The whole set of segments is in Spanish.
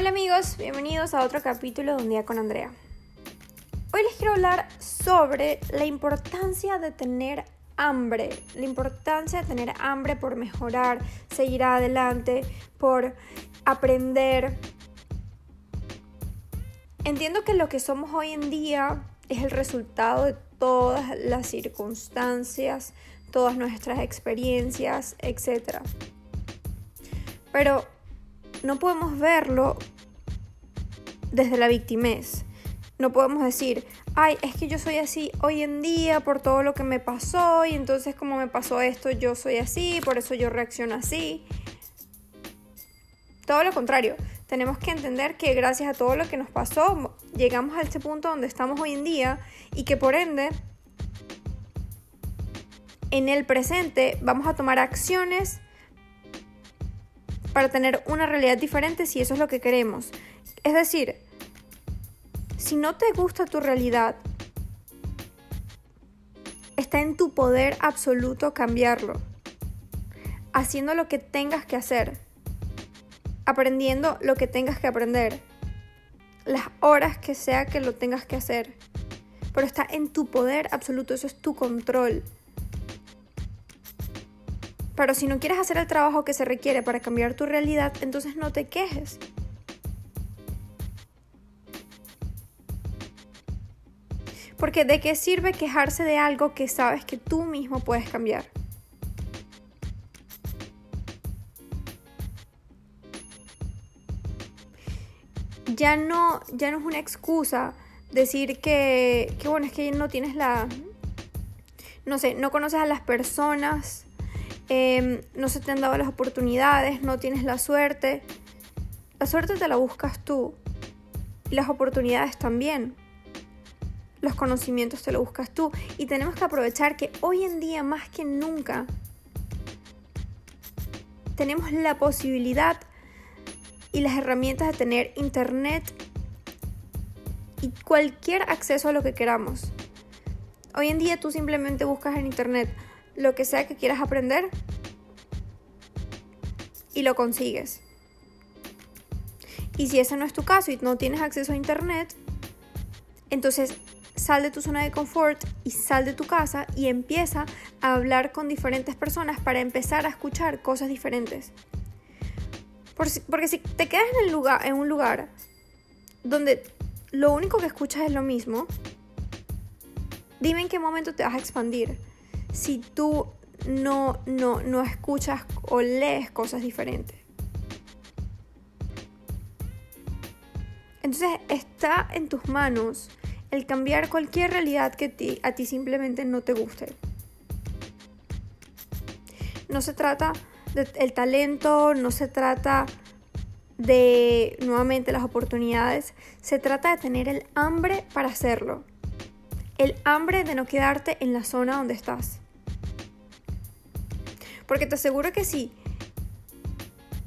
Hola amigos, bienvenidos a otro capítulo de Un día con Andrea. Hoy les quiero hablar sobre la importancia de tener hambre, la importancia de tener hambre por mejorar, seguir adelante, por aprender. Entiendo que lo que somos hoy en día es el resultado de todas las circunstancias, todas nuestras experiencias, etc. Pero no podemos verlo desde la victimez. No podemos decir, ay, es que yo soy así hoy en día por todo lo que me pasó y entonces como me pasó esto, yo soy así, por eso yo reacciono así. Todo lo contrario, tenemos que entender que gracias a todo lo que nos pasó, llegamos a este punto donde estamos hoy en día y que por ende, en el presente vamos a tomar acciones para tener una realidad diferente si eso es lo que queremos. Es decir, si no te gusta tu realidad, está en tu poder absoluto cambiarlo, haciendo lo que tengas que hacer, aprendiendo lo que tengas que aprender, las horas que sea que lo tengas que hacer, pero está en tu poder absoluto, eso es tu control. Pero si no quieres hacer el trabajo que se requiere para cambiar tu realidad, entonces no te quejes. Porque de qué sirve quejarse de algo que sabes que tú mismo puedes cambiar. Ya no, ya no es una excusa decir que, que, bueno, es que no tienes la, no sé, no conoces a las personas Em, no se te han dado las oportunidades, no tienes la suerte. La suerte te la buscas tú y las oportunidades también. Los conocimientos te los buscas tú y tenemos que aprovechar que hoy en día más que nunca tenemos la posibilidad y las herramientas de tener internet y cualquier acceso a lo que queramos. Hoy en día tú simplemente buscas en internet lo que sea que quieras aprender y lo consigues. Y si ese no es tu caso y no tienes acceso a internet, entonces sal de tu zona de confort y sal de tu casa y empieza a hablar con diferentes personas para empezar a escuchar cosas diferentes. Porque si te quedas en, el lugar, en un lugar donde lo único que escuchas es lo mismo, dime en qué momento te vas a expandir si tú no, no, no escuchas o lees cosas diferentes. Entonces está en tus manos el cambiar cualquier realidad que a ti simplemente no te guste. No se trata del talento, no se trata de nuevamente las oportunidades, se trata de tener el hambre para hacerlo. El hambre de no quedarte en la zona donde estás. Porque te aseguro que si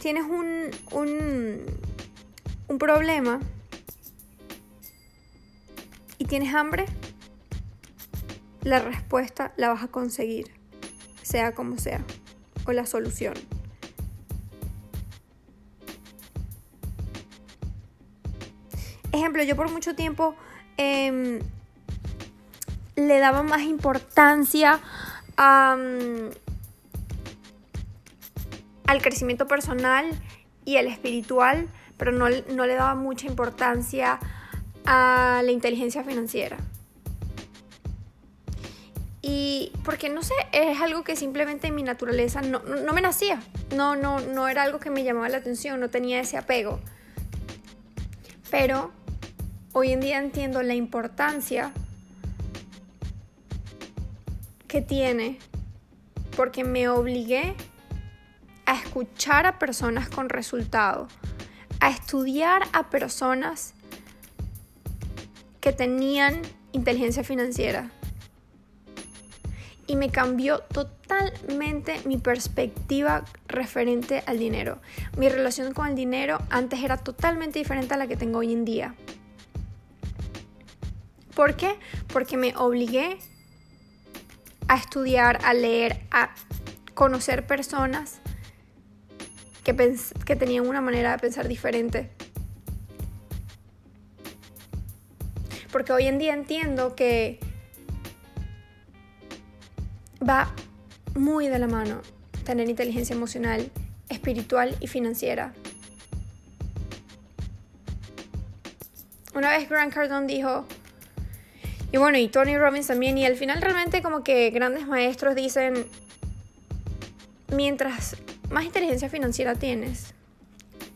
tienes un, un, un problema y tienes hambre, la respuesta la vas a conseguir, sea como sea, o la solución. Ejemplo, yo por mucho tiempo em, le daba más importancia al crecimiento personal y al espiritual, pero no, le daba mucha importancia a la inteligencia financiera. Y porque no sé, es algo que simplemente en mi naturaleza no, no, me nacía. No, no, no era algo que me llamaba la atención, no tenía ese apego. Pero hoy en día entiendo la importancia que tiene porque me obligué a escuchar a personas con resultado, a estudiar a personas que tenían inteligencia financiera. Y me cambió totalmente mi perspectiva referente al dinero. Mi relación con el dinero antes era totalmente diferente a la que tengo hoy en día. ¿Por qué? Porque me obligué a estudiar, a leer, a conocer personas que, que tenían una manera de pensar diferente. Porque hoy en día entiendo que va muy de la mano tener inteligencia emocional, espiritual y financiera. Una vez Grant Cardone dijo, y bueno, y Tony Robbins también, y al final realmente como que grandes maestros dicen, mientras más inteligencia financiera tienes,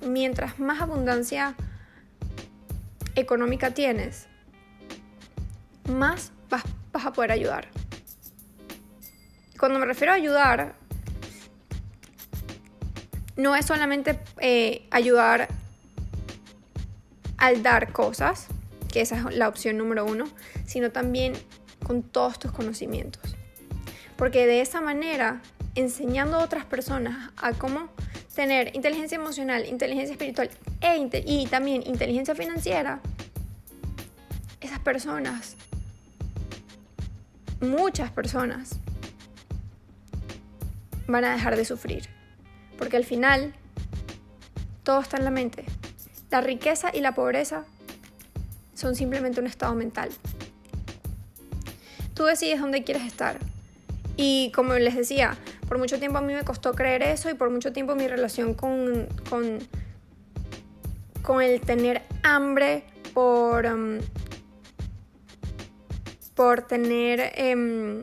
mientras más abundancia económica tienes, más vas, a poder ayudar. Cuando me refiero a ayudar, no es solamente eh, ayudar al dar cosas, que esa es la opción número uno, sino también con todos tus conocimientos. Porque de esa manera, enseñando a otras personas a cómo tener inteligencia emocional, inteligencia espiritual e y también inteligencia financiera, esas personas, muchas personas, van a dejar de sufrir. Porque al final, todo está en la mente. La riqueza y la pobreza son simplemente un estado mental. Tú decides dónde quieres estar. Y como les decía, por mucho tiempo a mí me costó creer eso y por mucho tiempo mi relación con, con, con el tener hambre por, um, por tener... Em,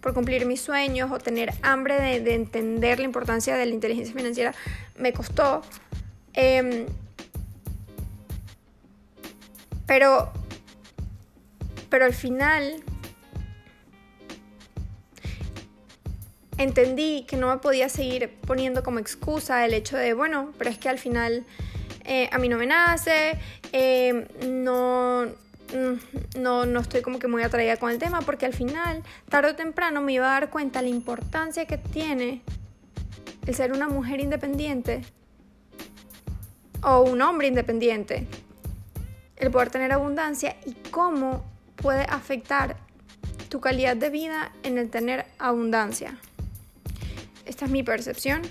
por cumplir mis sueños o tener hambre de, entender la importancia de la inteligencia financiera me costó. Em, pero, pero al final entendí que no me podía seguir poniendo como excusa el hecho de, bueno, pero es que al final eh, a mí no me nace, eh, no, mm, no, no estoy como que muy atraída con el tema, porque al final, tarde o temprano, me iba a dar cuenta la importancia que tiene el ser una mujer independiente o un hombre independiente, el poder tener abundancia y cómo puede afectar tu calidad de vida en el tener abundancia. Esta es mi percepción.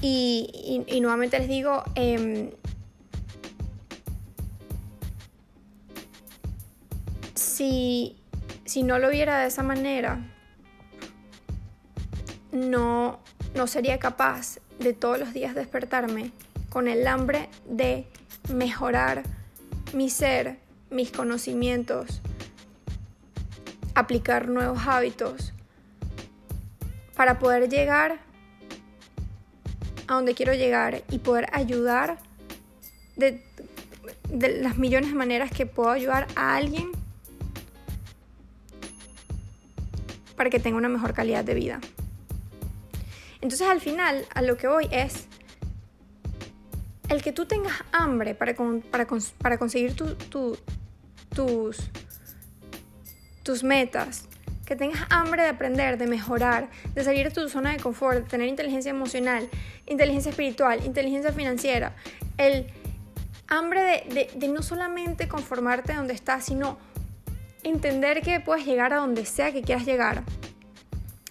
Y, nuevamente les digo, em, si, si no lo viera de esa manera, no, no sería capaz de todos los días despertarme con el hambre de mejorar mi ser, mis conocimientos, aplicar nuevos hábitos, para poder llegar a donde quiero llegar y poder ayudar de, las millones de maneras que puedo ayudar a alguien para que tenga una mejor calidad de vida. Entonces al final a lo que voy es el que tú tengas hambre para, para, conseguir tus, tus metas, que tengas hambre de aprender, de mejorar, de salir de tu zona de confort, de tener inteligencia emocional, inteligencia espiritual, inteligencia financiera, el hambre de, no solamente conformarte donde estás, sino entender que puedes llegar a donde sea que quieras llegar.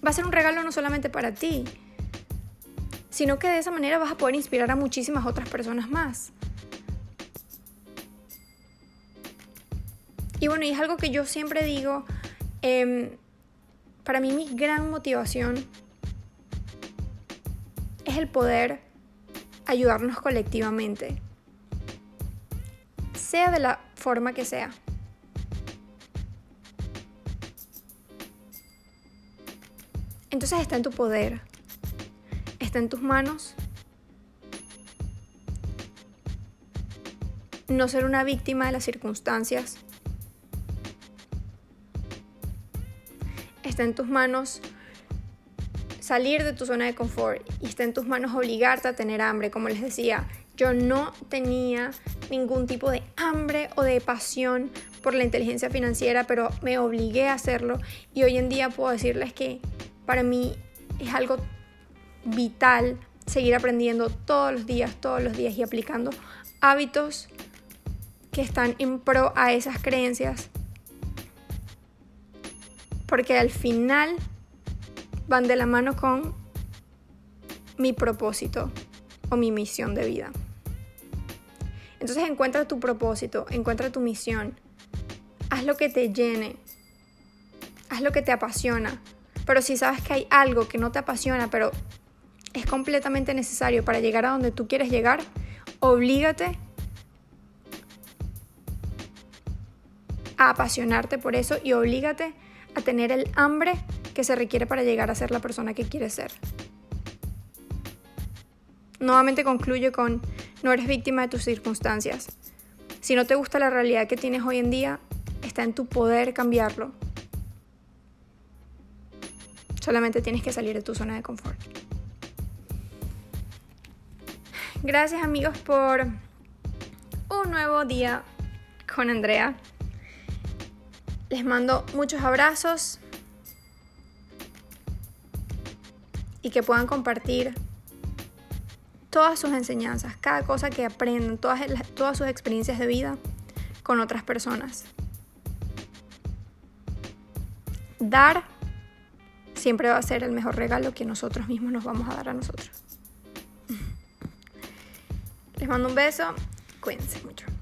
Va a ser un regalo no solamente para ti, sino que de esa manera vas a poder inspirar a muchísimas otras personas más. Y bueno, y es algo que yo siempre digo, em, para mí mi gran motivación es el poder ayudarnos colectivamente, sea de la forma que sea. Entonces está en tu poder, está en tus manos no ser una víctima de las circunstancias, está en tus manos salir de tu zona de confort y está en tus manos obligarte a tener hambre. Como les decía, yo no tenía ningún tipo de hambre o de pasión por la inteligencia financiera, pero me obligué a hacerlo y hoy en día puedo decirles que para mí es algo vital seguir aprendiendo todos los días, todos los días y aplicando hábitos que están en pro a esas creencias porque al final van de la mano con mi propósito o mi misión de vida. Entonces encuentra tu propósito, encuentra tu misión. Haz lo que te llene. Haz lo que te apasiona. Pero si sabes que hay algo que no te apasiona, pero es completamente necesario para llegar a donde tú quieres llegar, oblígate a apasionarte por eso y oblígate a tener el hambre que se requiere para llegar a ser la persona que quieres ser. Nuevamente concluye con, no eres víctima de tus circunstancias. Si no te gusta la realidad que tienes hoy en día, está en tu poder cambiarlo. Solamente tienes que salir de tu zona de confort. Gracias amigos por un nuevo día con Andrea. Les mando muchos abrazos y que puedan compartir todas sus enseñanzas, cada cosa que aprendan, todas, todas sus experiencias de vida con otras personas. Dar siempre va a ser el mejor regalo que nosotros mismos nos vamos a dar a nosotros. Les mando un beso, cuídense mucho.